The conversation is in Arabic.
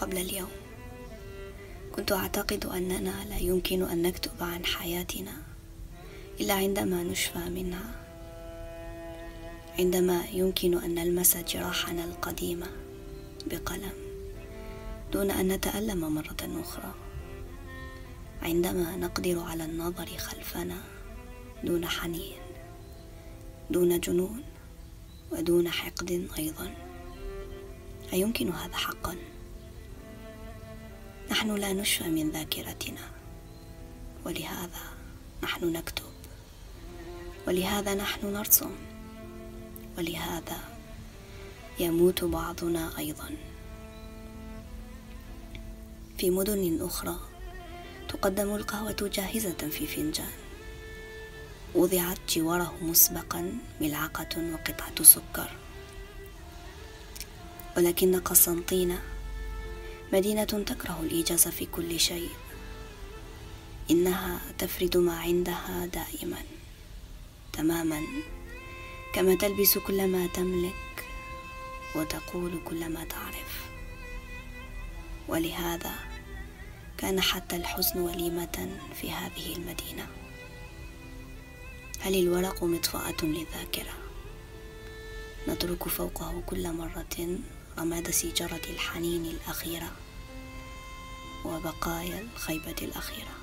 قبل اليوم. كنت أعتقد أننا لا يمكن أن نكتب عن حياتنا إلا عندما نشفى منها. عندما يمكن أن نلمس جراحنا القديمة بقلم دون أن نتألم مرة أخرى. عندما نقدر على النظر خلفنا دون حنين دون جنون ودون حقد أيضا. أيمكن هذا حقا؟ نحن لا نشفى من ذاكرتنا. ولهذا نحن نكتب. ولهذا نحن نرسم. ولهذا يموت بعضنا أيضا. في مدن أخرى تقدم القهوة جاهزة في فنجان. وضعت جواره مسبقا ملعقة وقطعة سكر. ولكن قسنطينة مدينة تكره الإيجاز في كل شيء. إنها تفرد ما عندها دائما تماما. كما تلبس كل ما تملك وتقول كل ما تعرف. ولهذا كان حتى الحزن وليمة في هذه المدينة. هل الورق مطفأة للذاكرة؟ نترك فوقه كل مرة رماد سيجرة الحنين الأخيرة وبقايا الخيبة الأخيرة.